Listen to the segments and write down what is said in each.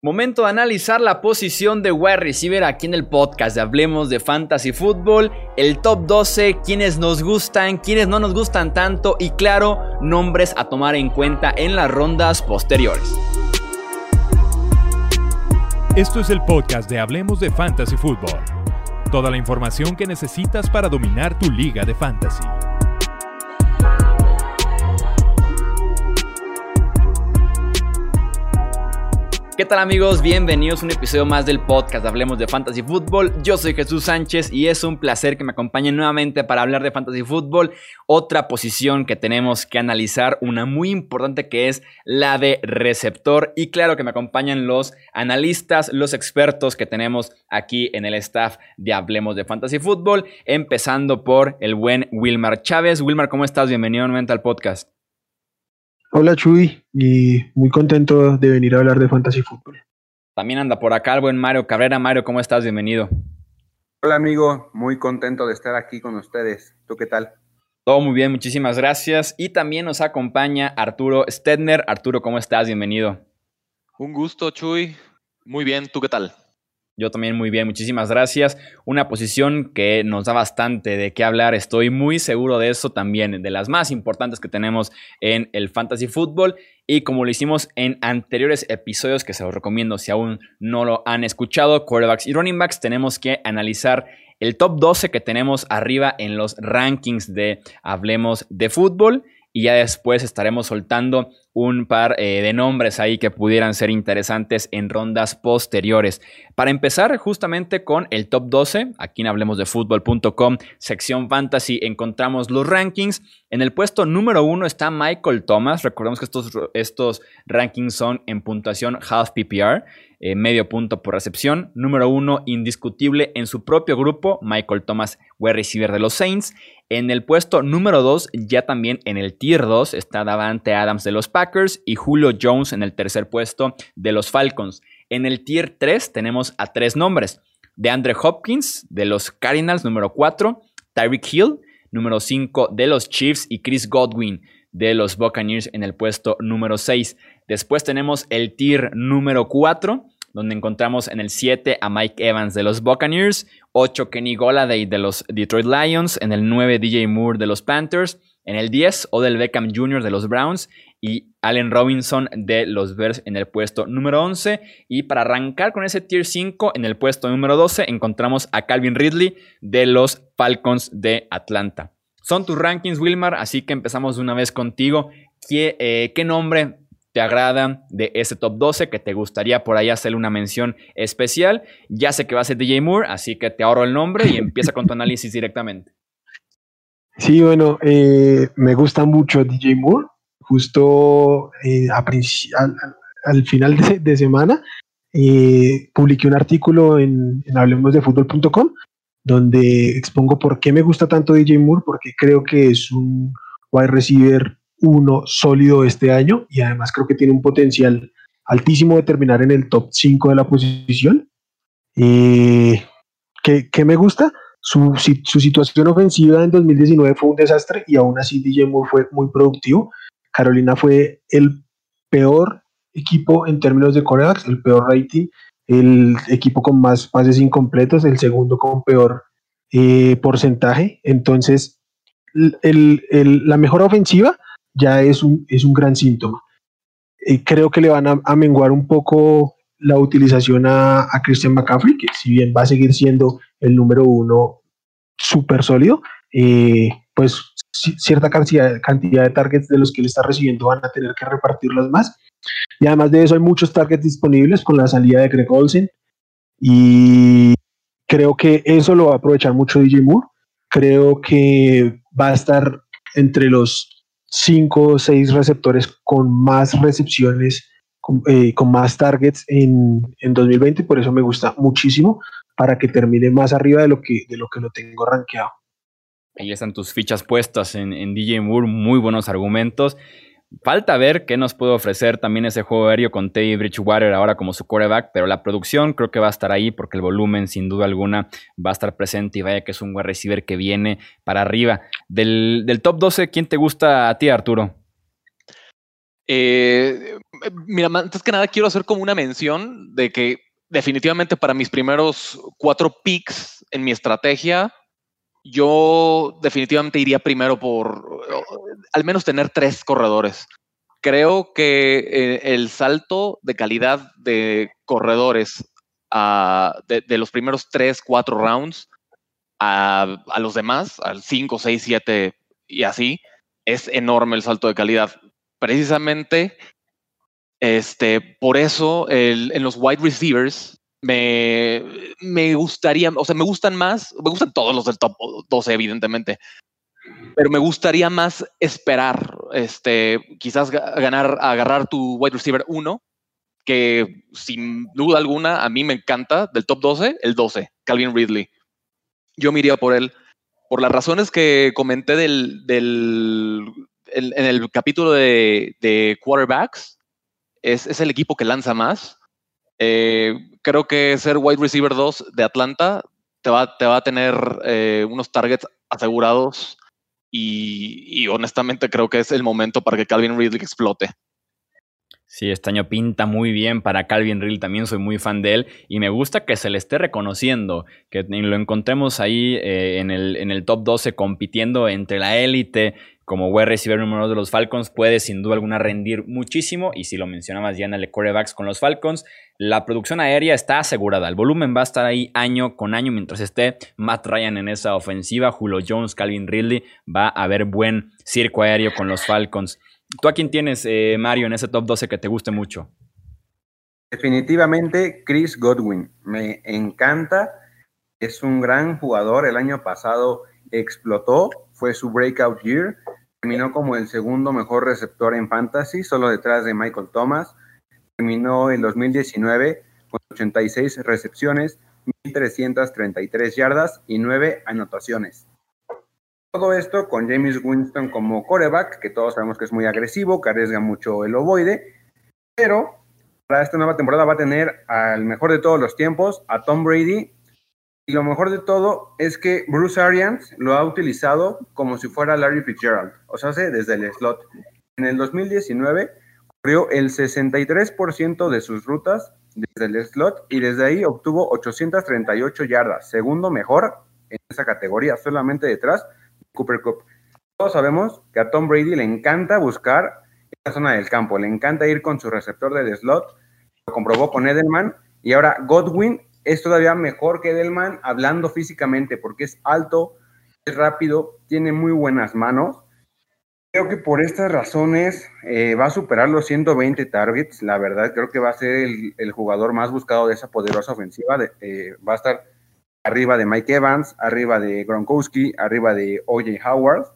Momento de analizar la posición de wide receiver aquí en el podcast de Hablemos de Fantasy Football, el top 12, quienes nos gustan, quienes no nos gustan tanto y claro, nombres a tomar en cuenta en las rondas posteriores. Esto es el podcast de Hablemos de Fantasy Football. Toda la información que necesitas para dominar tu liga de fantasy. ¿Qué tal amigos? Bienvenidos a un episodio más del podcast Hablemos de Fantasy Football. Yo soy Jesús Sánchez y es un placer que me acompañen nuevamente para hablar de Fantasy Football. Otra posición que tenemos que analizar, una muy importante que es la de receptor. Y claro que me acompañan los analistas, los expertos que tenemos aquí en el staff de Hablemos de Fantasy Football. Empezando por el buen Wilmar Chávez. Wilmar, ¿cómo estás? Bienvenido nuevamente al podcast. Hola Chuy, y muy contento de venir a hablar de Fantasy Football. También anda por acá el buen Mario Cabrera. Mario, ¿cómo estás? Bienvenido. Hola amigo, muy contento de estar aquí con ustedes. ¿Tú qué tal? Todo muy bien, muchísimas gracias. Y también nos acompaña Arturo Stedner. Arturo, ¿cómo estás? Bienvenido. Un gusto, Chuy. Muy bien, ¿tú qué tal? Yo también muy bien, muchísimas gracias. Una posición que nos da bastante de qué hablar, estoy muy seguro de eso también, de las más importantes que tenemos en el fantasy fútbol. Y como lo hicimos en anteriores episodios, que se los recomiendo si aún no lo han escuchado, quarterbacks y running backs, tenemos que analizar el top 12 que tenemos arriba en los rankings de Hablemos de Fútbol y ya después estaremos soltando un par eh, de nombres ahí que pudieran ser interesantes en rondas posteriores. Para empezar justamente con el top 12, aquí en hablemos de fútbol.com, sección fantasy, encontramos los rankings. En el puesto número uno está Michael Thomas. Recordemos que estos, estos rankings son en puntuación half PPR. Eh, medio punto por recepción. Número uno, indiscutible en su propio grupo, Michael Thomas, wide receiver de los Saints. En el puesto número 2, ya también en el tier 2, está Davante Adams de los Packers y Julio Jones en el tercer puesto de los Falcons. En el tier 3 tenemos a tres nombres. De Andre Hopkins de los Cardinals, número 4. Tyreek Hill, número 5 de los Chiefs y Chris Godwin de los Buccaneers en el puesto número 6. Después tenemos el tier número 4, donde encontramos en el 7 a Mike Evans de los Buccaneers, 8 Kenny Goladay de los Detroit Lions, en el 9 DJ Moore de los Panthers, en el 10 Odell Beckham Jr. de los Browns y Allen Robinson de los Bears en el puesto número 11. Y para arrancar con ese tier 5, en el puesto número 12 encontramos a Calvin Ridley de los Falcons de Atlanta. Son tus rankings, Wilmar, así que empezamos de una vez contigo. ¿Qué, eh, ¿qué nombre te agrada de ese top 12 que te gustaría por ahí hacerle una mención especial. Ya sé que va a ser DJ Moore, así que te ahorro el nombre y empieza con tu análisis directamente. Sí, bueno, eh, me gusta mucho DJ Moore. Justo eh, al, final de, semana eh, publiqué un artículo en, en hablemosdefutbol.com donde expongo por qué me gusta tanto DJ Moore, porque creo que es un wide receiver uno sólido este año y además creo que tiene un potencial altísimo de terminar en el top 5 de la posición. Eh, ¿qué, me gusta? Su, su, situación ofensiva en 2019 fue un desastre y aún así DJ Moore fue muy productivo. Carolina fue el peor equipo en términos de corebacks, el peor rating, el equipo con más pases incompletos, el segundo con peor eh, porcentaje. Entonces, el, la mejor ofensiva ya es un, es un gran síntoma. Eh, creo que le van a, menguar un poco la utilización a, Christian McCaffrey, que si bien va a seguir siendo el número uno súper sólido, eh, pues cierta cantidad, cantidad de targets de los que él está recibiendo van a tener que repartirlos más. Y además de eso hay muchos targets disponibles con la salida de Greg Olsen y creo que eso lo va a aprovechar mucho DJ Moore. Creo que va a estar entre los cinco o seis receptores con más recepciones, con, eh, más targets en, en, 2020, por eso me gusta muchísimo, para que termine más arriba de lo que, de lo, que lo tengo rankeado. Ahí están tus fichas puestas en, en DJ Moore, muy buenos argumentos. Falta ver qué nos puede ofrecer también ese juego aéreo con Teddy Bridgewater ahora como su quarterback, pero la producción creo que va a estar ahí porque el volumen sin duda alguna va a estar presente y vaya que es un wide receiver que viene para arriba. Del, top 12, ¿quién te gusta a ti, Arturo? Eh, mira, antes que nada quiero hacer como una mención de que definitivamente para mis primeros cuatro picks en mi estrategia, yo definitivamente iría primero por al menos tener tres corredores. Creo que eh, el salto de calidad de corredores de, los primeros tres, cuatro rounds a, los demás, al 5, 6, 7 y así, es enorme el salto de calidad. Precisamente, este, por eso en los wide receivers me, me gustaría, o sea, me gustan más, me gustan todos los del top 12, evidentemente, pero me gustaría más esperar, este, quizás ganar, agarrar tu wide receiver 1, que sin duda alguna a mí me encanta, del top 12, el 12, Calvin Ridley. Yo me iría por él. Por las razones que comenté del, del en el capítulo de, de quarterbacks, es, es, el equipo que lanza más. Eh, creo que ser wide receiver 2 de Atlanta te va, a tener eh, unos targets asegurados y, y, honestamente creo que es el momento para que Calvin Ridley explote. Sí, este año pinta muy bien para Calvin Ridley, también soy muy fan de él y me gusta que se le esté reconociendo, que lo encontremos ahí eh, en, el, en el top 12 compitiendo entre la élite como wide receiver número uno de los Falcons, puede sin duda alguna rendir muchísimo. Y si lo mencionabas ya en el quarterbacks con los Falcons, la producción aérea está asegurada. El volumen va a estar ahí año con año mientras esté Matt Ryan en esa ofensiva. Julio Jones, Calvin Ridley, va a haber buen circo aéreo con los Falcons. ¿Tú a quién tienes, eh, Mario, en ese top 12 que te guste mucho? Definitivamente Chris Godwin. Me encanta. Es un gran jugador. El año pasado explotó. Fue su breakout year Terminó como el segundo mejor receptor en fantasy, solo detrás de Michael Thomas. Terminó en 2019 con 86 recepciones, 1.333 yardas y 9 anotaciones. Todo esto con James Winston como coreback, que todos sabemos que es muy agresivo, que arriesga mucho el ovoide, pero para esta nueva temporada va a tener al mejor de todos los tiempos, a Tom Brady, y lo mejor de todo es que Bruce Arians lo ha utilizado como si fuera Larry Fitzgerald, o sea, desde el slot. En el 2019 corrió el 63% de sus rutas desde el slot y desde ahí obtuvo 838 yardas, segundo mejor en esa categoría, solamente detrás de Cooper Cup. Todos sabemos que a Tom Brady le encanta buscar esa zona del campo, le encanta ir con su receptor del slot, lo comprobó con Edelman y ahora Godwin es todavía mejor que Edelman hablando físicamente porque es alto, es rápido, tiene muy buenas manos. Creo que por estas razones eh, va a superar los 120 targets. La verdad, creo que va a ser el, jugador más buscado de esa poderosa ofensiva. Eh, va a estar arriba de Mike Evans, arriba de Gronkowski, arriba de OJ Howard.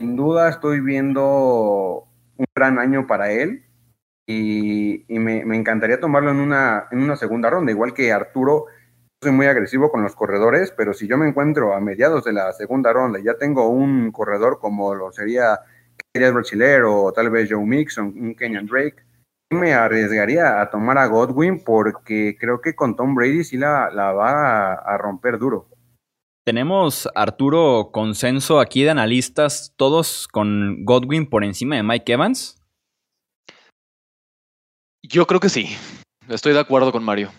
Sin duda estoy viendo un gran año para él y, me, encantaría tomarlo en una, en una segunda ronda, igual que Arturo. Soy muy agresivo con los corredores, pero si yo me encuentro a mediados de la segunda ronda y ya tengo un corredor como lo sería Kelly Rochiller o tal vez Joe Mixon, un Kenyan Drake, me arriesgaría a tomar a Godwin porque creo que con Tom Brady sí la, la va a, a romper duro. Tenemos, Arturo, consenso aquí de analistas, todos con Godwin por encima de Mike Evans. Yo creo que sí. Estoy de acuerdo con Mario.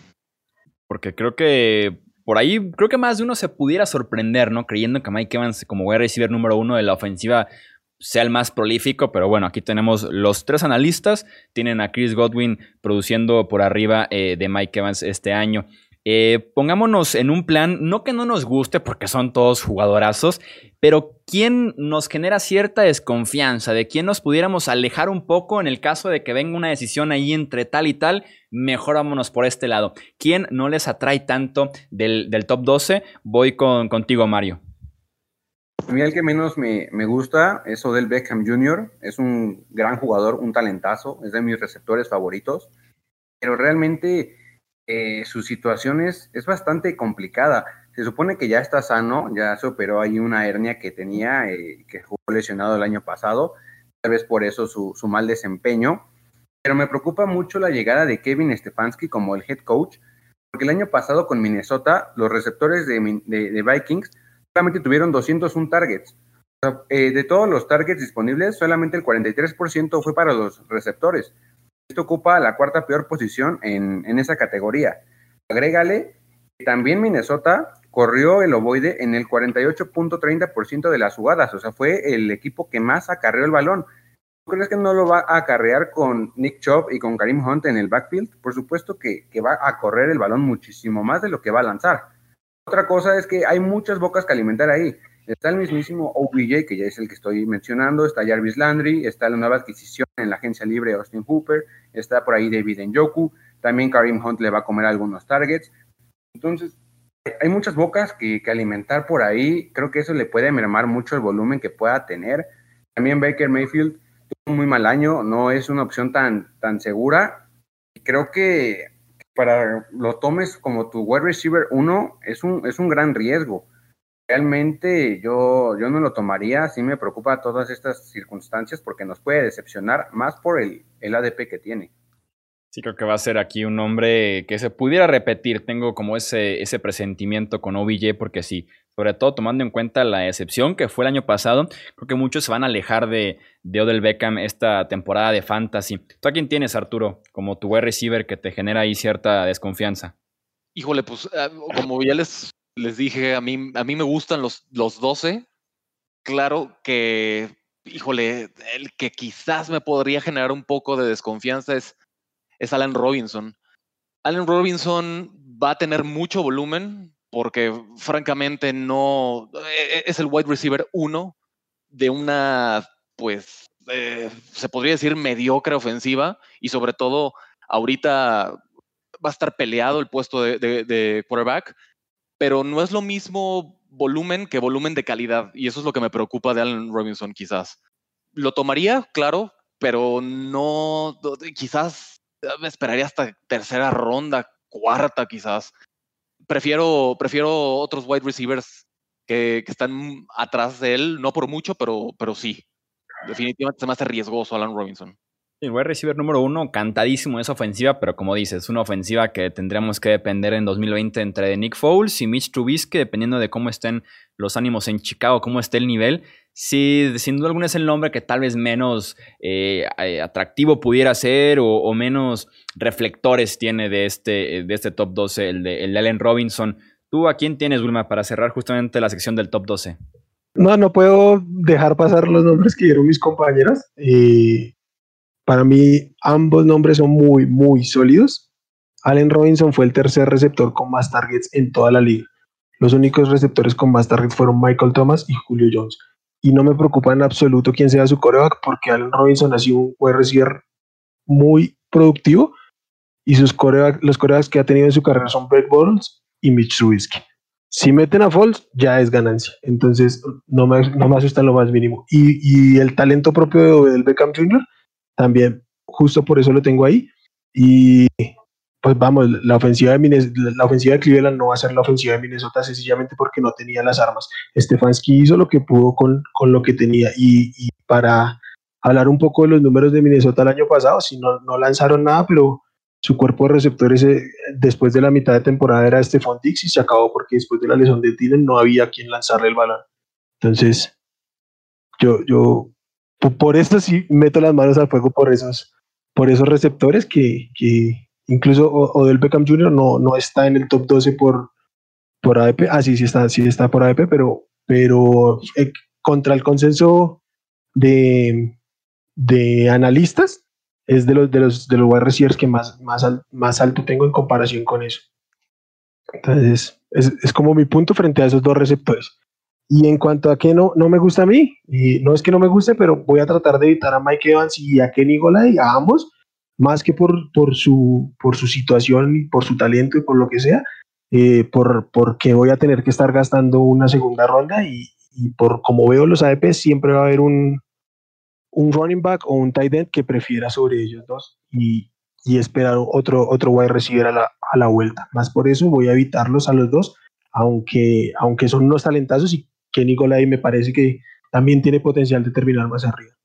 Porque creo que por ahí, creo que más de uno se pudiera sorprender, ¿no? Creyendo que Mike Evans, como voy a recibir número uno de la ofensiva, sea el más prolífico, pero bueno, aquí tenemos los tres analistas, tienen a Chris Godwin produciendo por arriba eh, de Mike Evans este año. Eh, pongámonos en un plan, no que no nos guste porque son todos jugadorazos, pero ¿quién nos genera cierta desconfianza? ¿De quién nos pudiéramos alejar un poco en el caso de que venga una decisión ahí entre tal y tal? Mejor vámonos por este lado. ¿Quién no les atrae tanto del, top 12? Voy con, contigo, Mario. A mí el que menos me, me, gusta es Odell Beckham Jr. Es un gran jugador, un talentazo, es de mis receptores favoritos, pero realmente eh, su situación es, bastante complicada. Se supone que ya está sano, ya se operó ahí una hernia que tenía, eh, que jugó lesionado el año pasado, tal vez por eso su, mal desempeño. Pero me preocupa mucho la llegada de Kevin Stefanski como el head coach, porque el año pasado con Minnesota, los receptores de, Vikings solamente tuvieron 201 targets. Eh, de todos los targets disponibles, solamente el 43% fue para los receptores. Esto ocupa la cuarta peor posición en esa categoría. Agrégale que también Minnesota corrió el ovoide en el 48.30% de las jugadas, o sea, fue el equipo que más acarreó el balón. ¿Tú crees que no lo va a acarrear con Nick Chubb y con Karim Hunt en el backfield? Por supuesto que, que va a correr el balón muchísimo más de lo que va a lanzar. Otra cosa es que hay muchas bocas que alimentar ahí. Está el mismísimo OBJ, que ya es el que estoy mencionando, está Jarvis Landry, está la nueva adquisición en la agencia libre Austin Hooper, está por ahí David Njoku, también Karim Hunt le va a comer algunos targets. Entonces, hay muchas bocas que, alimentar por ahí. Creo que eso le puede mermar mucho el volumen que pueda tener. También Baker Mayfield tuvo un muy mal año, no es una opción tan, tan segura. Creo que para lo tomes como tu wide receiver uno es un, es un gran riesgo. Realmente yo, yo no lo tomaría, sí me preocupa todas estas circunstancias porque nos puede decepcionar más por el, el ADP que tiene. Sí, creo que va a ser aquí un nombre que se pudiera repetir. Tengo como ese, ese presentimiento con OBJ, porque sí, sobre todo tomando en cuenta la excepción que fue el año pasado, creo que muchos se van a alejar de, de Odell Beckham esta temporada de fantasy. ¿Tú a quién tienes, Arturo, como tu wide receiver que te genera ahí cierta desconfianza? Híjole, pues ah, como ya les, les dije, a mí, a mí me gustan los, los 12. Claro que, híjole, el que quizás me podría generar un poco de desconfianza es es Allen Robinson. Allen Robinson va a tener mucho volumen porque francamente no e, e, es el wide receiver uno de una, pues, eh, se podría decir mediocre ofensiva y sobre todo ahorita va a estar peleado el puesto de, de quarterback, pero no es lo mismo volumen que volumen de calidad y eso es lo que me preocupa de Allen Robinson quizás. Lo tomaría, claro, pero no, quizás me esperaría hasta tercera ronda, cuarta quizás. Prefiero, prefiero otros wide receivers que, están atrás de él, no por mucho, pero, pero sí. Definitivamente se me hace riesgoso Alan Robinson. El wide receiver número uno, cantadísimo esa ofensiva, pero como dices, una ofensiva que tendremos que depender en 2020 entre Nick Foles y Mitch Trubisky, dependiendo de cómo estén los ánimos en Chicago, cómo esté el nivel. Sí, sin duda alguna es el nombre que tal vez menos eh, eh, atractivo pudiera ser o, menos reflectores tiene de este, de este top 12, el de, el Allen Robinson. ¿Tú a quién tienes, Wilma, para cerrar justamente la sección del top 12? No, no puedo dejar pasar los nombres que dieron mis compañeras. y para mí, ambos nombres son muy, muy sólidos. Allen Robinson fue el tercer receptor con más targets en toda la liga. Los únicos receptores con más targets fueron Michael Thomas y Julio Jones y no me preocupa en absoluto quién sea su coreback porque Allen Robinson ha sido un receiver muy productivo y sus coreback, los corebacks que ha tenido en su carrera son Brett Bottles y Mitch Trubisky. Si meten a Foles, ya es ganancia. Entonces, no me, no me asusta lo más mínimo. Y, y el talento propio del Beckham Jr., también, justo por eso lo tengo ahí. Y pues vamos, la ofensiva, de la ofensiva de Cleveland no va a ser la ofensiva de Minnesota sencillamente porque no tenía las armas. Stefanski hizo lo que pudo con, con lo que tenía y, para hablar un poco de los números de Minnesota el año pasado, si no, no lanzaron nada, pero su cuerpo de receptores eh, después de la mitad de temporada era Stefan Dix y se acabó porque después de la lesión de Dylan no había quien lanzarle el balón. Entonces, yo, yo por esto sí meto las manos al fuego por esos, por esos receptores que, que Incluso Odell Beckham Jr. no, no está en el top 12 por, por ADP. Ah, sí, sí está, sí está por ADP, pero, pero eh, contra el consenso de, de analistas es de los de los de los receivers que más, más, más alto tengo en comparación con eso. Entonces, es, es, como mi punto frente a esos dos receptores. Y en cuanto a que no, no me gusta a mí, y no es que no me guste, pero voy a tratar de evitar a Mike Evans y a Kenny Golay, a ambos, más que por, por, su, por su situación, por su talento y por lo que sea, eh, por, porque voy a tener que estar gastando una segunda ronda y, y, por como veo los ADP, siempre va a haber un, un running back o un tight end que prefiera sobre ellos dos y, y esperar otro, otro wide receiver a la, a la vuelta. Más por eso voy a evitarlos a los dos, aunque, aunque son unos talentazos y que Nicolai me parece que también tiene potencial de terminar más arriba.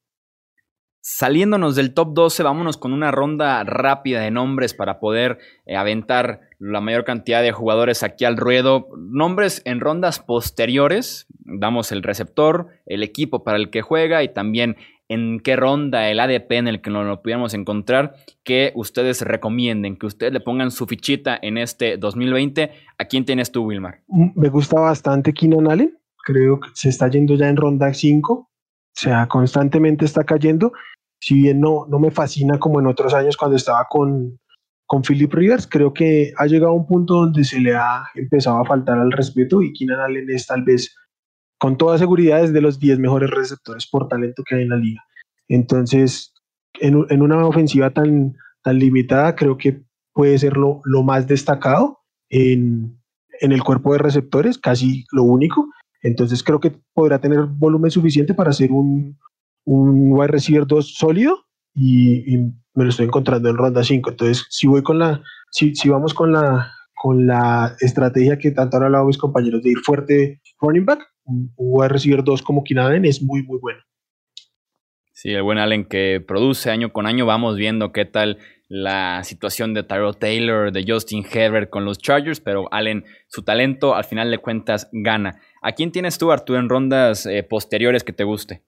Saliéndonos del top 12, vámonos con una ronda rápida de nombres para poder eh, aventar la mayor cantidad de jugadores aquí al ruedo. Nombres en rondas posteriores, damos el receptor, el equipo para el que juega y también en qué ronda, el ADP en el que no lo pudiéramos encontrar, que ustedes recomienden, que ustedes le pongan su fichita en este 2020. ¿A quién tienes tú, Wilmar? Mm, me gusta bastante Keenan Allen, creo que se está yendo ya en ronda 5, o sea, constantemente está cayendo. Si bien no, no me fascina como en otros años cuando estaba con, con Philip Rivers, creo que ha llegado a un punto donde se le ha empezado a faltar al respeto y Keenan Allen es tal vez con toda seguridad es de los 10 mejores receptores por talento que hay en la liga. Entonces, en, en una ofensiva tan, tan limitada, creo que puede ser lo, lo más destacado en, en, el cuerpo de receptores, casi lo único. Entonces, creo que podrá tener volumen suficiente para ser un, un wide receiver 2 sólido y, me lo estoy encontrando en ronda 5. Entonces, si voy con la, si, si vamos con la, con la estrategia que tanto han hablado mis compañeros de ir fuerte running back, un recibir dos como Keenan es muy, muy bueno. Sí, el buen Allen que produce año con año. Vamos viendo qué tal la situación de Tyrell Taylor, de Justin Herbert con los Chargers, pero Allen, su talento al final de cuentas gana. ¿A quién tienes tú, Arturo, en rondas eh, posteriores que te guste?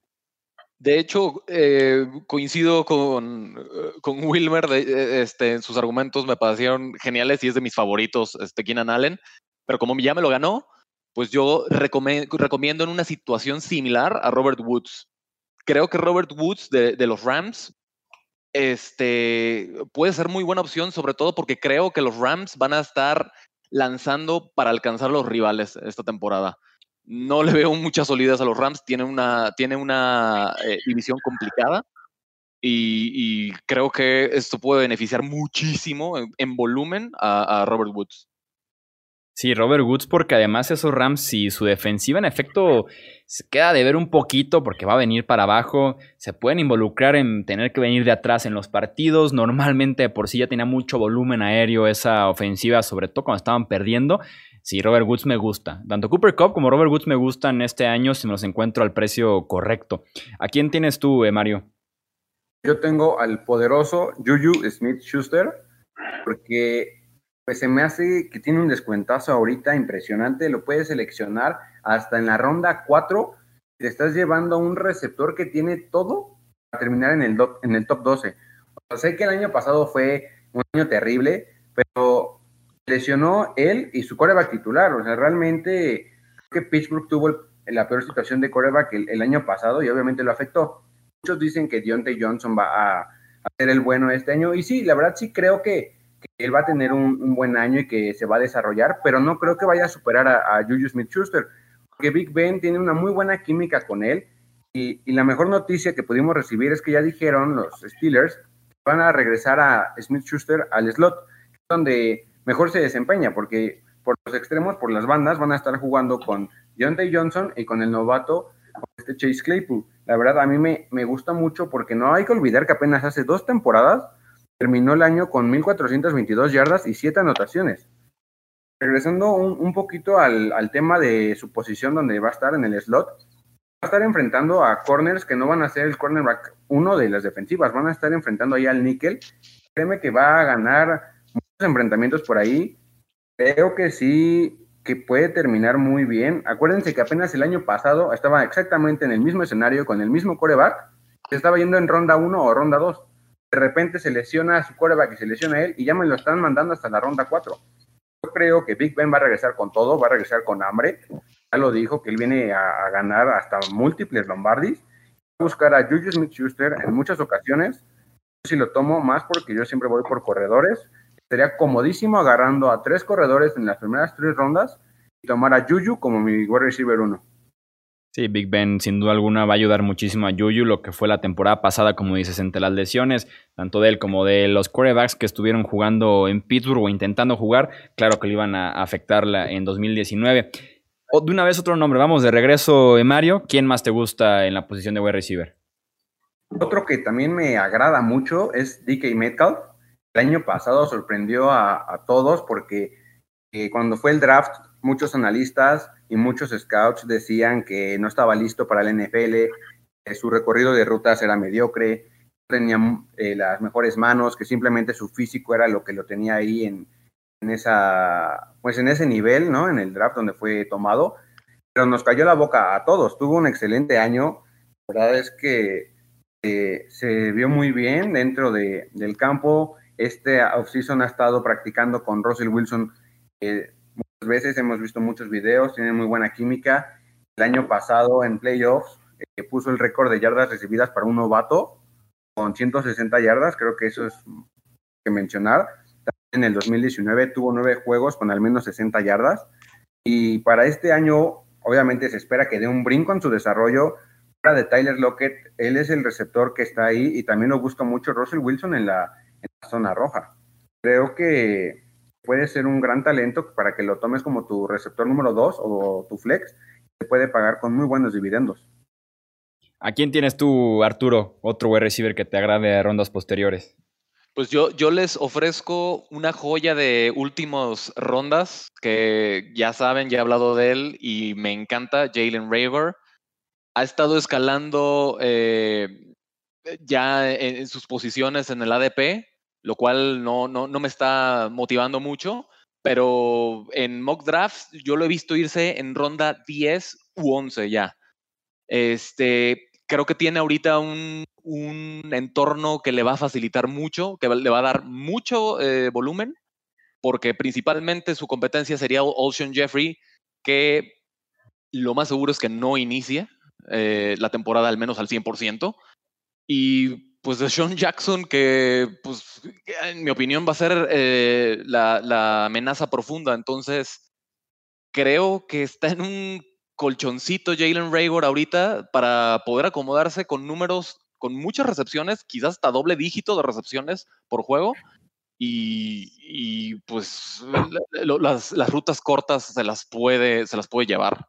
De hecho, eh, coincido con, con Wilmer, de, este, sus argumentos me parecieron geniales y es de mis favoritos, este, Keenan Allen, pero como ya me lo ganó, pues yo recomiendo en una situación similar a Robert Woods. Creo que Robert Woods de, los Rams este, puede ser muy buena opción, sobre todo porque creo que los Rams van a estar lanzando para alcanzar a los rivales esta temporada. No le veo mucha solidez a los Rams, tiene una, tiene una eh, división complicada y, creo que esto puede beneficiar muchísimo en, volumen a Robert Woods. Sí, Robert Woods, porque además esos Rams, si su defensiva en efecto se queda de ver un poquito porque va a venir para abajo, se pueden involucrar en tener que venir de atrás en los partidos. Normalmente por sí ya tenía mucho volumen aéreo esa ofensiva, sobre todo cuando estaban perdiendo. Sí, Robert Woods me gusta. Tanto Cooper Cup como Robert Woods me gustan este año si me los encuentro al precio correcto. ¿A quién tienes tú, eh, Mario? Yo tengo al poderoso Juju Smith Schuster, porque pues se me hace que tiene un descuentazo ahorita impresionante, lo puedes seleccionar hasta en la ronda 4, te estás llevando a un receptor que tiene todo para terminar en el, en el top 12. O sé que el año pasado fue un año terrible, pero lesionó él y su coreback titular, o sea, realmente creo que Pittsburgh tuvo la peor situación de coreback el, el, año pasado y obviamente lo afectó. Muchos dicen que Deontay Johnson va a, a ser el bueno este año y sí, la verdad sí creo que él va a tener un, buen año y que se va a desarrollar, pero no creo que vaya a superar a, Juju Smith-Schuster, porque Big Ben tiene una muy buena química con él y, la mejor noticia que pudimos recibir es que ya dijeron los Steelers que van a regresar a Smith-Schuster al slot, donde mejor se desempeña, porque por los extremos, por las bandas, van a estar jugando con Deontay Johnson y con el novato este Chase Claypool. La verdad, a mí me, me gusta mucho porque no hay que olvidar que apenas hace dos temporadas terminó el año con 1.422 yardas y 7 anotaciones. Regresando un, poquito al, tema de su posición donde va a estar en el slot, va a estar enfrentando a corners que no van a ser el cornerback uno de las defensivas, van a estar enfrentando ahí al níquel. Créeme que va a ganar muchos enfrentamientos por ahí. Creo que sí, que puede terminar muy bien. Acuérdense que apenas el año pasado estaba exactamente en el mismo escenario con el mismo coreback, que estaba yendo en ronda 1 o ronda 2 de repente se lesiona a su coreback y se lesiona a él y ya me lo están mandando hasta la ronda 4. Yo creo que Big Ben va a regresar con todo, va a regresar con hambre. Ya lo dijo que él viene a, ganar hasta múltiples Lombardis. Va a buscar a Juju Smith Schuster en muchas ocasiones. Yo si lo tomo más porque yo siempre voy por corredores. Sería comodísimo agarrando a tres corredores en las primeras tres rondas y tomar a Juju como mi wide receiver 1. Sí, Big Ben sin duda alguna va a ayudar muchísimo a Juju, lo que fue la temporada pasada, como dices, entre las lesiones, tanto de él como de los quarterbacks que estuvieron jugando en Pittsburgh o intentando jugar, claro que le iban a afectarla en 2019. O de una vez otro nombre, vamos de regreso, Mario, ¿quién más te gusta en la posición de wide receiver? Otro que también me agrada mucho es DK Metcalf. El año pasado sorprendió a, todos porque eh, cuando fue el draft, muchos analistas y muchos scouts decían que no estaba listo para el NFL, que su recorrido de rutas era mediocre, tenía eh, las mejores manos, que simplemente su físico era lo que lo tenía ahí en, esa, pues en ese nivel, ¿no? En el draft donde fue tomado. Pero nos cayó la boca a todos. Tuvo un excelente año. La verdad es que eh, se vio muy bien dentro de, del campo. Este offseason ha estado practicando con Russell Wilson eh, veces, hemos visto muchos videos, tiene muy buena química. El año pasado en playoffs eh, puso el récord de yardas recibidas para un novato con 160 yardas, creo que eso es que mencionar. En el 2019 tuvo nueve juegos con al menos 60 yardas y para este año obviamente se espera que dé un brinco en su desarrollo. Fuera de Tyler Lockett, él es el receptor que está ahí y también lo busca mucho Russell Wilson en la, en la zona roja. Creo que puede ser un gran talento para que lo tomes como tu receptor número 2 o tu flex. Te puede pagar con muy buenos dividendos. ¿A quién tienes tú, Arturo, otro wide receiver que te agrade de rondas posteriores? Pues yo, yo les ofrezco una joya de últimas rondas que ya saben, ya he hablado de él y me encanta, Jalen Raver. Ha estado escalando eh, ya en, sus posiciones en el ADP, lo cual no, no, no me está motivando mucho, pero en mock drafts yo lo he visto irse en ronda 10 u 11 ya. Este, creo que tiene ahorita un, un, entorno que le va a facilitar mucho, que le va a dar mucho eh, volumen, porque principalmente su competencia sería Ocean Jeffrey, que lo más seguro es que no inicie eh, la temporada al menos al 100%. Y pues de Sean Jackson, que pues en mi opinión va a ser eh, la, amenaza profunda. Entonces, creo que está en un colchoncito Jalen Raygor ahorita para poder acomodarse con números, con muchas recepciones, quizás hasta doble dígito de recepciones por juego. Y, pues las, las, rutas cortas se las puede, se las puede llevar.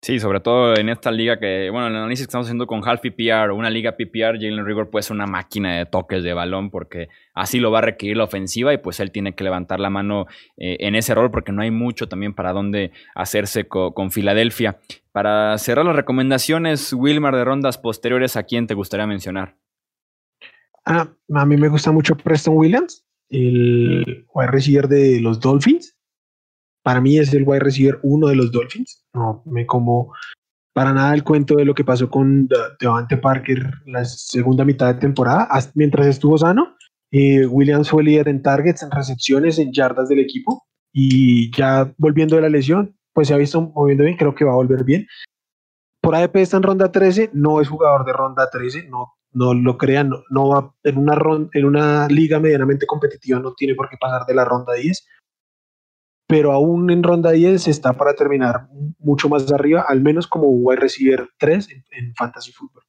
Sí, sobre todo en esta liga que, bueno, el análisis que estamos haciendo con half PPR o una liga PPR, Jalen Rigor puede ser una máquina de toques de balón porque así lo va a requerir la ofensiva y pues él tiene que levantar la mano eh, en ese rol porque no hay mucho también para dónde hacerse con Filadelfia. Para cerrar las recomendaciones, Wilmar de rondas posteriores, ¿a quién te gustaría mencionar? Ah, a mí me gusta mucho Preston Williams, el wide de los Dolphins para mí es el wide receiver uno de los Dolphins. No me como para nada el cuento de lo que pasó con Devante Parker la segunda mitad de temporada. mientras estuvo sano, eh, Williams fue líder en targets, en recepciones, en yardas del equipo. Y ya volviendo de la lesión, pues se ha visto moviendo bien, creo que va a volver bien. Por ADP está en ronda 13, no es jugador de ronda 13, no, no lo crean, no, no va en una, ronda, en una liga medianamente competitiva, no tiene por qué pasar de la ronda 10 pero aún en ronda 10 está para terminar mucho más arriba, al menos como wide receiver 3 en, fantasy football.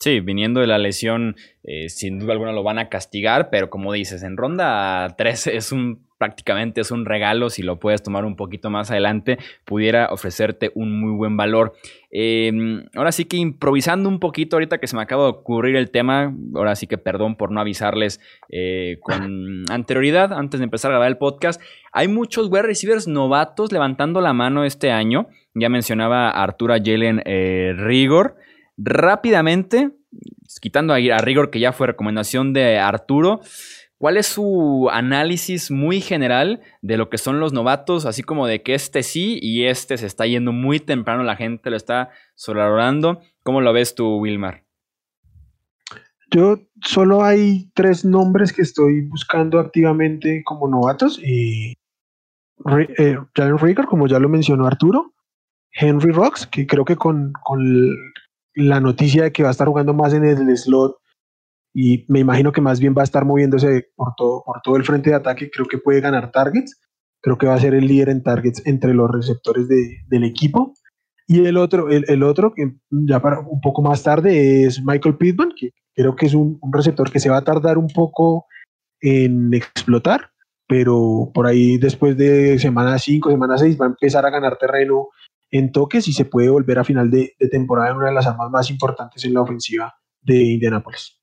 Sí, viniendo de la lesión, eh, sin duda alguna lo van a castigar, pero como dices, en ronda 3 es un prácticamente es un regalo, si lo puedes tomar un poquito más adelante, pudiera ofrecerte un muy buen valor. Em, ahora sí que improvisando un poquito, ahorita que se me acaba de ocurrir el tema, ahora sí que perdón por no avisarles eh, con anterioridad, antes de empezar a grabar el podcast, hay muchos web receivers novatos levantando la mano este año, ya mencionaba Artura Jalen eh, Rigor, rápidamente, quitando a Rigor que ya fue recomendación de Arturo, ¿Cuál es su análisis muy general de lo que son los novatos, así como de que este sí y este se está yendo muy temprano, la gente lo está sobrevalorando? ¿Cómo lo ves tú, Wilmar? Yo solo hay tres nombres que estoy buscando activamente como novatos. Y eh, Jalen Rigger, como ya lo mencionó Arturo, Henry Rocks, que creo que con, con la noticia de que va a estar jugando más en el slot y me imagino que más bien va a estar moviéndose por todo, por todo el frente de ataque, creo que puede ganar targets, creo que va a ser el líder en targets entre los receptores de, del equipo. Y el otro, el, otro, que ya para un poco más tarde, es Michael Pittman, que creo que es un, receptor que se va a tardar un poco en explotar, pero por ahí después de semana 5, semana 6 va a empezar a ganar terreno en toques y se puede volver a final de, de temporada en una de las armas más importantes en la ofensiva de Indianapolis.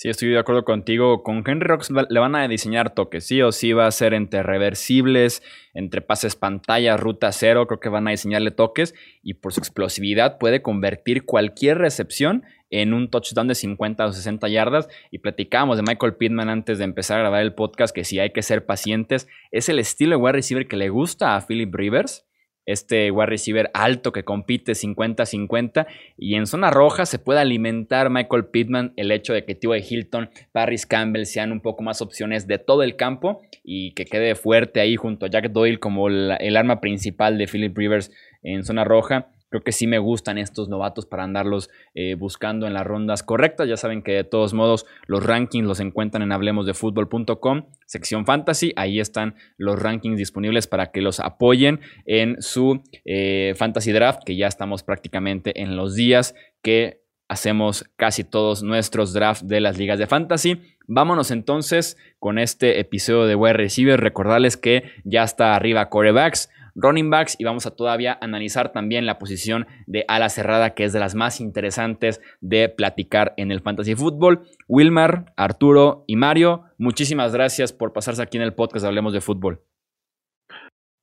Sí, estoy de acuerdo contigo. Con Henry Rocks le van a diseñar toques, sí o sí va a ser entre reversibles, entre pases pantalla, ruta cero, creo que van a diseñarle toques y por su explosividad puede convertir cualquier recepción en un touchdown de 50 o 60 yardas. Y platicábamos de Michael Pittman antes de empezar a grabar el podcast que si hay que ser pacientes. Es el estilo de wide receiver que le gusta a Philip Rivers este wide receiver alto que compite 50-50 y en zona roja se puede alimentar Michael Pittman el hecho de que T.Y. Hilton, Paris Campbell sean un poco más opciones de todo el campo y que quede fuerte ahí junto a Jack Doyle como el arma principal de Philip Rivers en zona roja. Creo que sí me gustan estos novatos para andarlos eh, buscando en las rondas correctas. Ya saben que de todos modos los rankings los encuentran en hablemosdefutbol.com, sección fantasy. Ahí están los rankings disponibles para que los apoyen en su eh, fantasy draft, que ya estamos prácticamente en los días que hacemos casi todos nuestros drafts de las ligas de fantasy. Vámonos entonces con este episodio de Web Receiver. Recordarles que ya está arriba corebacks running backs y vamos a todavía analizar también la posición de ala cerrada que es de las más interesantes de platicar en el fantasy fútbol. Wilmar, Arturo y Mario, muchísimas gracias por pasarse aquí en el podcast Hablemos de Fútbol.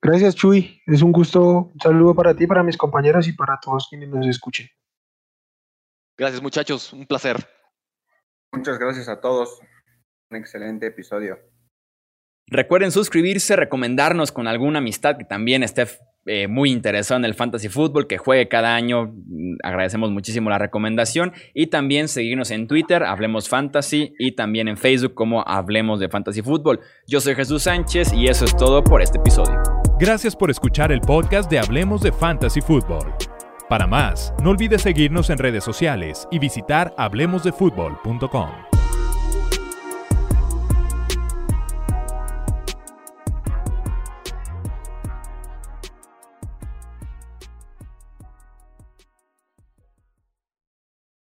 Gracias Chuy, es un gusto, un saludo para ti, para mis compañeros y para todos quienes nos escuchen. Gracias muchachos, un placer. Muchas gracias a todos, un excelente episodio. Recuerden suscribirse, recomendarnos con alguna amistad que también esté eh, muy interesada en el fantasy fútbol, que juegue cada año. Mm, agradecemos muchísimo la recomendación. Y también seguirnos en Twitter, Hablemos Fantasy, y también en Facebook como Hablemos de Fantasy Fútbol. Yo soy Jesús Sánchez y eso es todo por este episodio. Gracias por escuchar el podcast de Hablemos de Fantasy Fútbol. Para más, no olvides seguirnos en redes sociales y visitar hablemosdefutbol.com.